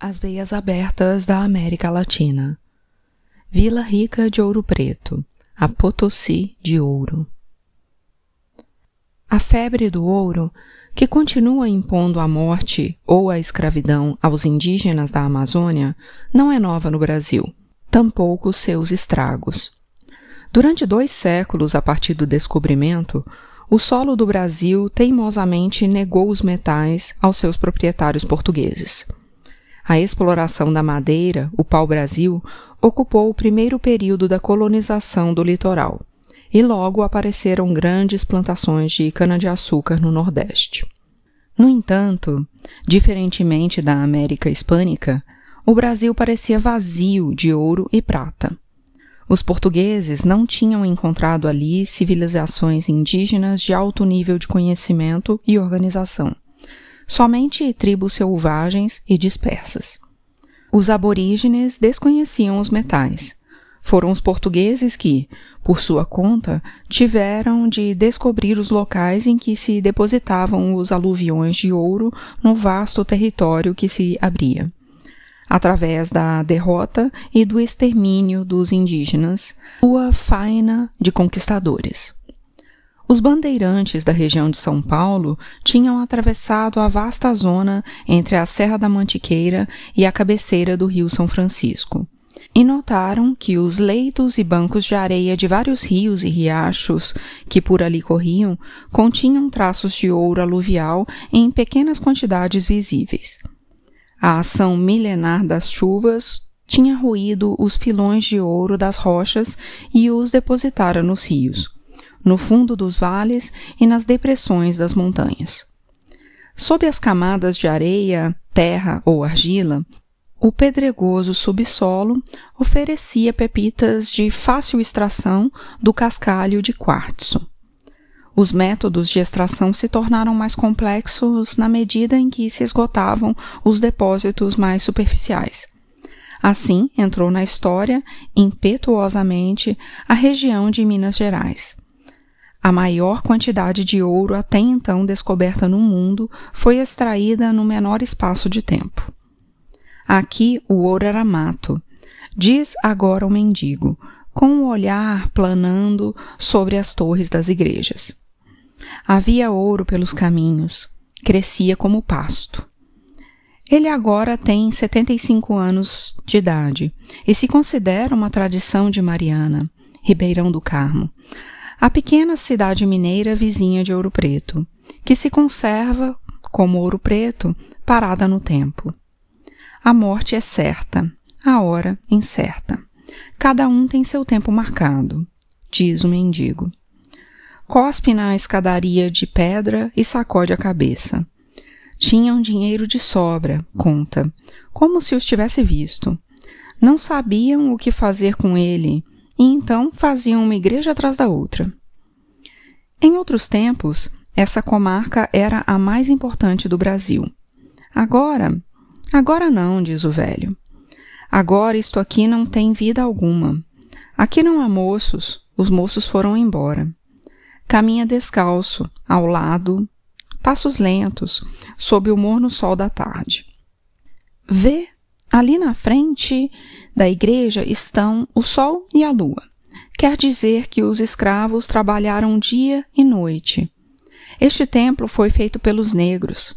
As veias abertas da América Latina. Vila Rica de Ouro Preto, a Potosí de Ouro. A febre do ouro, que continua impondo a morte ou a escravidão aos indígenas da Amazônia, não é nova no Brasil, tampouco seus estragos. Durante dois séculos a partir do descobrimento, o solo do Brasil teimosamente negou os metais aos seus proprietários portugueses. A exploração da madeira, o pau-brasil, ocupou o primeiro período da colonização do litoral, e logo apareceram grandes plantações de cana-de-açúcar no Nordeste. No entanto, diferentemente da América Hispânica, o Brasil parecia vazio de ouro e prata. Os portugueses não tinham encontrado ali civilizações indígenas de alto nível de conhecimento e organização somente tribos selvagens e dispersas. Os aborígenes desconheciam os metais. Foram os portugueses que, por sua conta, tiveram de descobrir os locais em que se depositavam os aluviões de ouro no vasto território que se abria. Através da derrota e do extermínio dos indígenas, sua faina de conquistadores. Os bandeirantes da região de São Paulo tinham atravessado a vasta zona entre a Serra da Mantiqueira e a cabeceira do Rio São Francisco. E notaram que os leitos e bancos de areia de vários rios e riachos que por ali corriam continham traços de ouro aluvial em pequenas quantidades visíveis. A ação milenar das chuvas tinha ruído os filões de ouro das rochas e os depositara nos rios no fundo dos vales e nas depressões das montanhas. Sob as camadas de areia, terra ou argila, o pedregoso subsolo oferecia pepitas de fácil extração do cascalho de quartzo. Os métodos de extração se tornaram mais complexos na medida em que se esgotavam os depósitos mais superficiais. Assim, entrou na história, impetuosamente, a região de Minas Gerais. A maior quantidade de ouro até então descoberta no mundo foi extraída no menor espaço de tempo. Aqui o ouro era mato, diz agora o mendigo, com o olhar planando sobre as torres das igrejas. Havia ouro pelos caminhos, crescia como pasto. Ele agora tem 75 anos de idade e se considera uma tradição de Mariana, Ribeirão do Carmo, a pequena cidade mineira vizinha de Ouro Preto, que se conserva, como Ouro Preto, parada no tempo. A morte é certa, a hora incerta. Cada um tem seu tempo marcado, diz o mendigo. Cospe na escadaria de pedra e sacode a cabeça. Tinham dinheiro de sobra, conta, como se os tivesse visto. Não sabiam o que fazer com ele e então faziam uma igreja atrás da outra. Em outros tempos, essa comarca era a mais importante do Brasil. Agora, agora não, diz o velho. Agora isto aqui não tem vida alguma. Aqui não há moços, os moços foram embora. Caminha descalço, ao lado, passos lentos, sob o morno sol da tarde. Vê, ali na frente, da igreja estão o sol e a lua. Quer dizer que os escravos trabalharam dia e noite. Este templo foi feito pelos negros,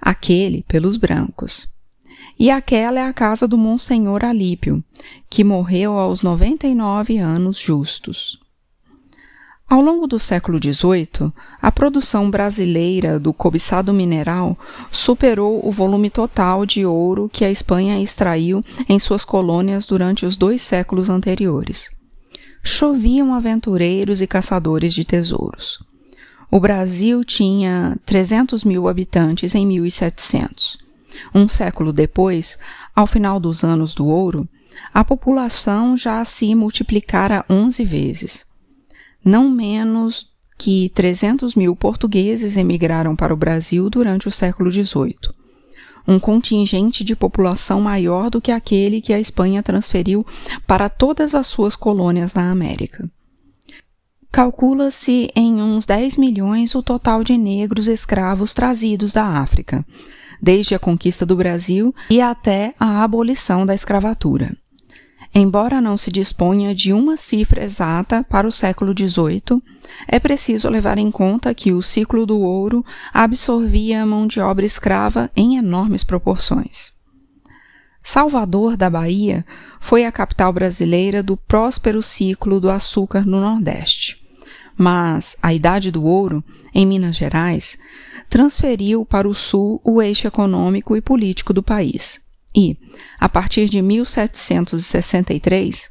aquele pelos brancos. E aquela é a casa do Monsenhor Alípio, que morreu aos 99 anos justos. Ao longo do século XVIII, a produção brasileira do cobiçado mineral superou o volume total de ouro que a Espanha extraiu em suas colônias durante os dois séculos anteriores. Choviam aventureiros e caçadores de tesouros. O Brasil tinha 300 mil habitantes em 1700. Um século depois, ao final dos anos do ouro, a população já se multiplicara 11 vezes não menos que 300 mil portugueses emigraram para o Brasil durante o século XVIII, um contingente de população maior do que aquele que a Espanha transferiu para todas as suas colônias na América. Calcula-se em uns 10 milhões o total de negros escravos trazidos da África, desde a conquista do Brasil e até a abolição da escravatura. Embora não se disponha de uma cifra exata para o século XVIII, é preciso levar em conta que o ciclo do ouro absorvia a mão de obra escrava em enormes proporções. Salvador da Bahia foi a capital brasileira do próspero ciclo do açúcar no Nordeste. Mas a Idade do Ouro, em Minas Gerais, transferiu para o Sul o eixo econômico e político do país e, a partir de 1763,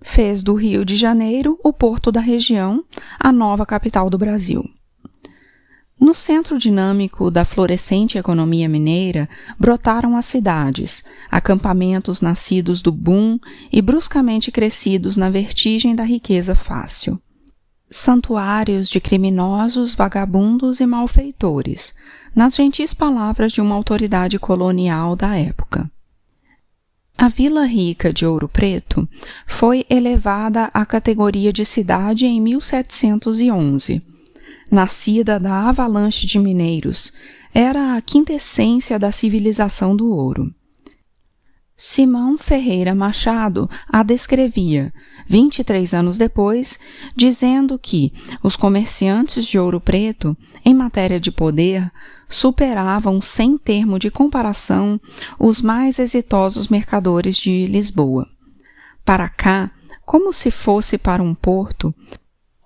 fez do Rio de Janeiro o porto da região, a nova capital do Brasil. No centro dinâmico da florescente economia mineira brotaram as cidades, acampamentos nascidos do boom e bruscamente crescidos na vertigem da riqueza fácil. Santuários de criminosos, vagabundos e malfeitores, nas gentis palavras de uma autoridade colonial da época. A Vila Rica de Ouro Preto foi elevada à categoria de cidade em 1711. Nascida da avalanche de mineiros, era a quintessência da civilização do ouro. Simão Ferreira Machado a descrevia, 23 anos depois, dizendo que os comerciantes de Ouro Preto, em matéria de poder, superavam sem termo de comparação os mais exitosos mercadores de Lisboa. Para cá, como se fosse para um porto,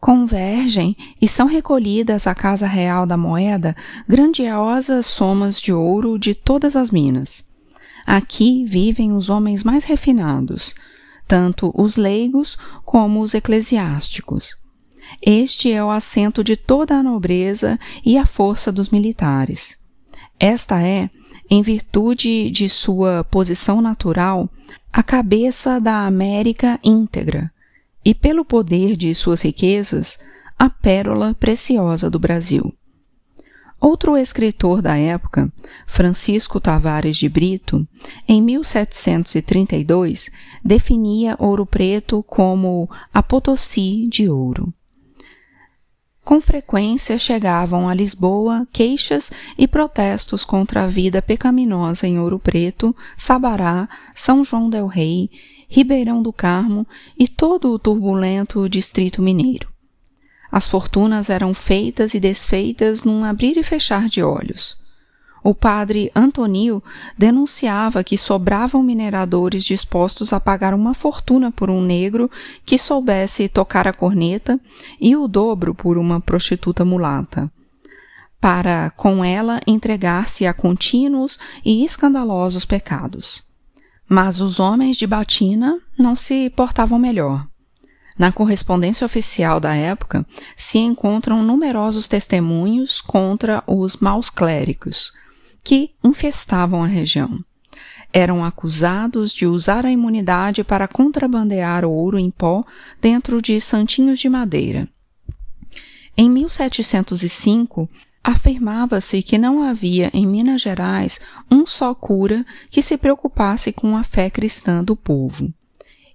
convergem e são recolhidas à Casa Real da Moeda grandiosas somas de ouro de todas as minas. Aqui vivem os homens mais refinados, tanto os leigos como os eclesiásticos. Este é o assento de toda a nobreza e a força dos militares. Esta é, em virtude de sua posição natural, a cabeça da América íntegra, e pelo poder de suas riquezas, a pérola preciosa do Brasil. Outro escritor da época, Francisco Tavares de Brito, em 1732, definia Ouro Preto como a Potosí de ouro. Com frequência chegavam a Lisboa queixas e protestos contra a vida pecaminosa em Ouro Preto, Sabará, São João del Rei, Ribeirão do Carmo e todo o turbulento distrito mineiro. As fortunas eram feitas e desfeitas num abrir e fechar de olhos. O padre Antonio denunciava que sobravam mineradores dispostos a pagar uma fortuna por um negro que soubesse tocar a corneta e o dobro por uma prostituta mulata, para com ela entregar-se a contínuos e escandalosos pecados. Mas os homens de Batina não se portavam melhor. Na correspondência oficial da época se encontram numerosos testemunhos contra os maus clérigos que infestavam a região. Eram acusados de usar a imunidade para contrabandear ouro em pó dentro de santinhos de madeira. Em 1705, afirmava-se que não havia em Minas Gerais um só cura que se preocupasse com a fé cristã do povo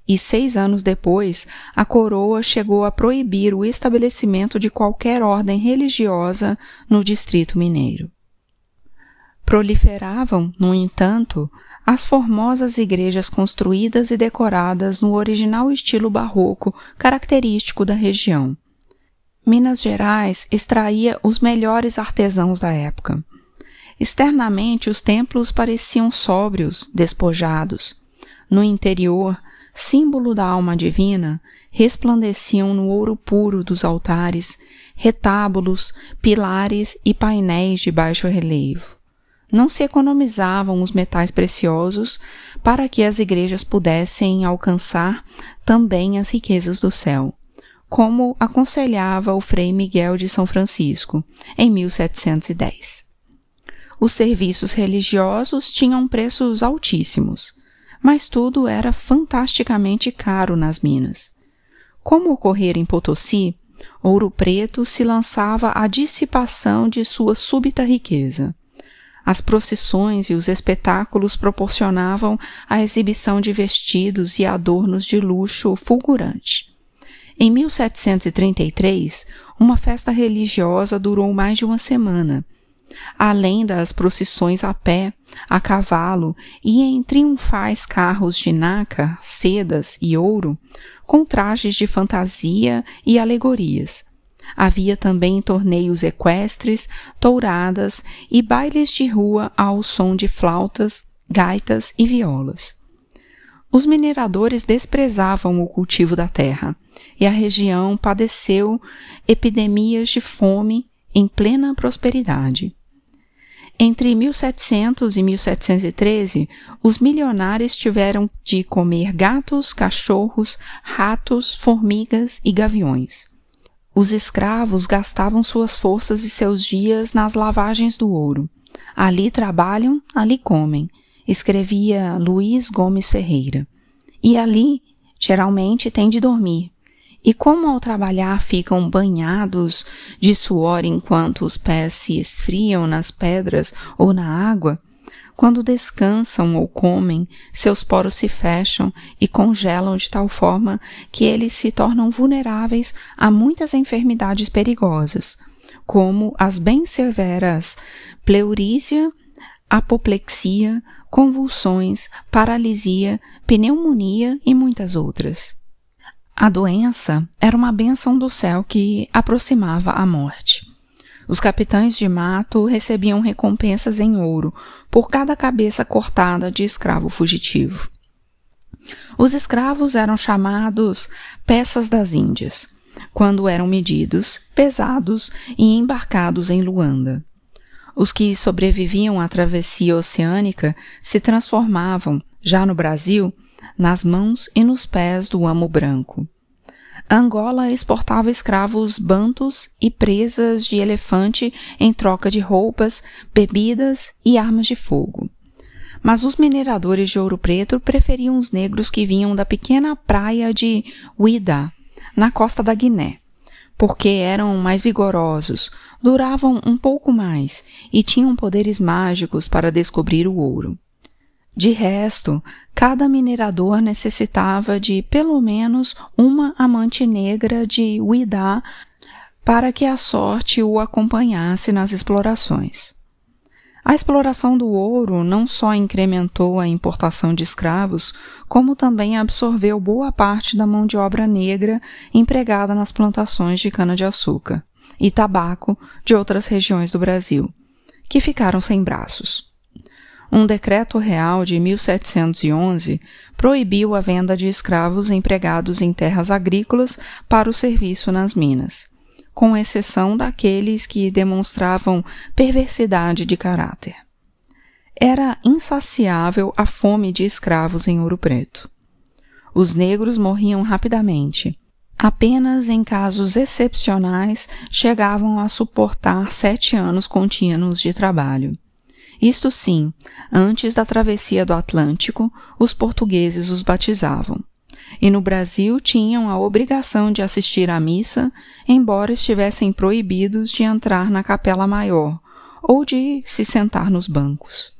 e seis anos depois, a coroa chegou a proibir o estabelecimento de qualquer ordem religiosa no Distrito Mineiro. Proliferavam, no entanto, as formosas igrejas construídas e decoradas no original estilo barroco característico da região. Minas Gerais extraía os melhores artesãos da época. Externamente, os templos pareciam sóbrios, despojados. No interior, símbolo da alma divina, resplandeciam no ouro puro dos altares, retábulos, pilares e painéis de baixo relevo. Não se economizavam os metais preciosos para que as igrejas pudessem alcançar também as riquezas do céu, como aconselhava o Frei Miguel de São Francisco, em 1710. Os serviços religiosos tinham preços altíssimos mas tudo era fantasticamente caro nas minas. Como ocorrera em Potosí, Ouro Preto se lançava à dissipação de sua súbita riqueza. As procissões e os espetáculos proporcionavam a exibição de vestidos e adornos de luxo fulgurante. Em 1733, uma festa religiosa durou mais de uma semana além das procissões a pé, a cavalo e em triunfais carros de nácar, sedas e ouro, com trajes de fantasia e alegorias. Havia também torneios equestres, touradas e bailes de rua ao som de flautas, gaitas e violas. Os mineradores desprezavam o cultivo da terra, e a região padeceu epidemias de fome em plena prosperidade. Entre 1700 e 1713, os milionários tiveram de comer gatos, cachorros, ratos, formigas e gaviões. Os escravos gastavam suas forças e seus dias nas lavagens do ouro. Ali trabalham, ali comem, escrevia Luiz Gomes Ferreira. E ali, geralmente, têm de dormir, e como ao trabalhar ficam banhados de suor enquanto os pés se esfriam nas pedras ou na água, quando descansam ou comem, seus poros se fecham e congelam de tal forma que eles se tornam vulneráveis a muitas enfermidades perigosas, como as bem severas pleurísia, apoplexia, convulsões, paralisia, pneumonia e muitas outras. A doença era uma bênção do céu que aproximava a morte. Os capitães de mato recebiam recompensas em ouro por cada cabeça cortada de escravo fugitivo. Os escravos eram chamados peças das Índias, quando eram medidos, pesados e embarcados em Luanda. Os que sobreviviam à travessia oceânica se transformavam, já no Brasil, nas mãos e nos pés do amo branco. Angola exportava escravos bantos e presas de elefante em troca de roupas, bebidas e armas de fogo. Mas os mineradores de ouro preto preferiam os negros que vinham da pequena praia de Uida, na costa da Guiné, porque eram mais vigorosos, duravam um pouco mais e tinham poderes mágicos para descobrir o ouro. De resto, cada minerador necessitava de pelo menos uma amante negra de Uidá para que a sorte o acompanhasse nas explorações. A exploração do ouro não só incrementou a importação de escravos, como também absorveu boa parte da mão de obra negra empregada nas plantações de cana-de-açúcar e tabaco de outras regiões do Brasil, que ficaram sem braços. Um decreto real de 1711 proibiu a venda de escravos empregados em terras agrícolas para o serviço nas minas, com exceção daqueles que demonstravam perversidade de caráter. Era insaciável a fome de escravos em Ouro Preto. Os negros morriam rapidamente, Apenas em casos excepcionais chegavam a suportar sete anos contínuos de trabalho. Isto sim, antes da travessia do Atlântico, os portugueses os batizavam. E no Brasil tinham a obrigação de assistir à missa, embora estivessem proibidos de entrar na capela maior ou de se sentar nos bancos.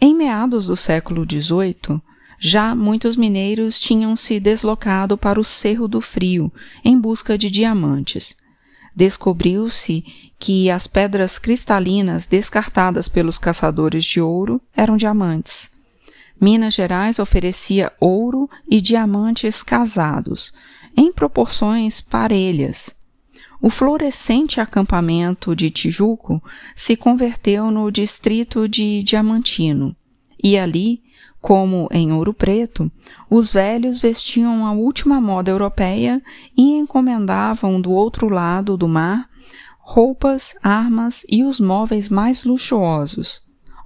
Em meados do século XVIII, já muitos mineiros tinham se deslocado para o Cerro do Frio em busca de diamantes. Descobriu-se que as pedras cristalinas descartadas pelos caçadores de ouro eram diamantes. Minas Gerais oferecia ouro e diamantes casados, em proporções parelhas. O florescente acampamento de Tijuco se converteu no distrito de Diamantino, e ali como em Ouro Preto, os velhos vestiam a última moda europeia e encomendavam do outro lado do mar roupas, armas e os móveis mais luxuosos,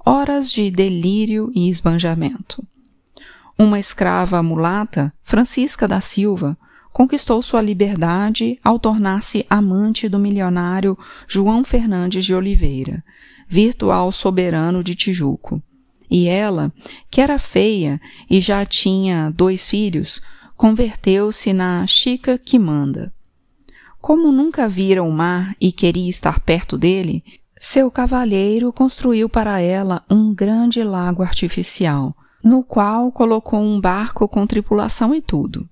horas de delírio e esbanjamento. Uma escrava mulata, Francisca da Silva, conquistou sua liberdade ao tornar-se amante do milionário João Fernandes de Oliveira, virtual soberano de Tijuco e ela, que era feia e já tinha dois filhos, converteu-se na Chica que manda. Como nunca vira o mar e queria estar perto dele, seu cavalheiro construiu para ela um grande lago artificial, no qual colocou um barco com tripulação e tudo.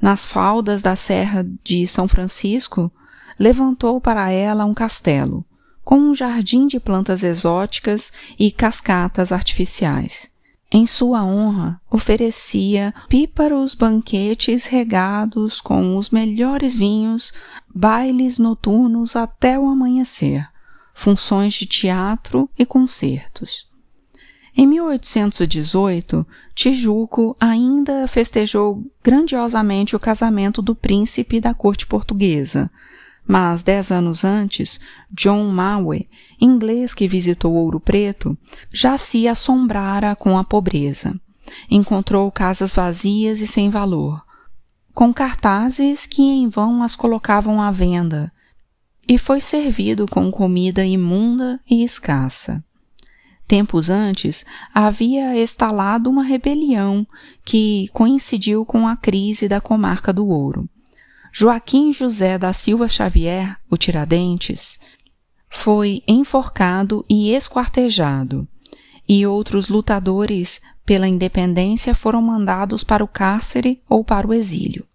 Nas faldas da Serra de São Francisco, levantou para ela um castelo, com um jardim de plantas exóticas e cascatas artificiais. Em sua honra, oferecia píparos banquetes regados com os melhores vinhos, bailes noturnos até o amanhecer, funções de teatro e concertos. Em 1818, Tijuco ainda festejou grandiosamente o casamento do príncipe da corte portuguesa, mas dez anos antes, John Mawe, inglês que visitou Ouro Preto, já se assombrara com a pobreza. Encontrou casas vazias e sem valor, com cartazes que em vão as colocavam à venda, e foi servido com comida imunda e escassa. Tempos antes, havia estalado uma rebelião que coincidiu com a crise da comarca do ouro. Joaquim José da Silva Xavier, o Tiradentes, foi enforcado e esquartejado, e outros lutadores pela independência foram mandados para o cárcere ou para o exílio.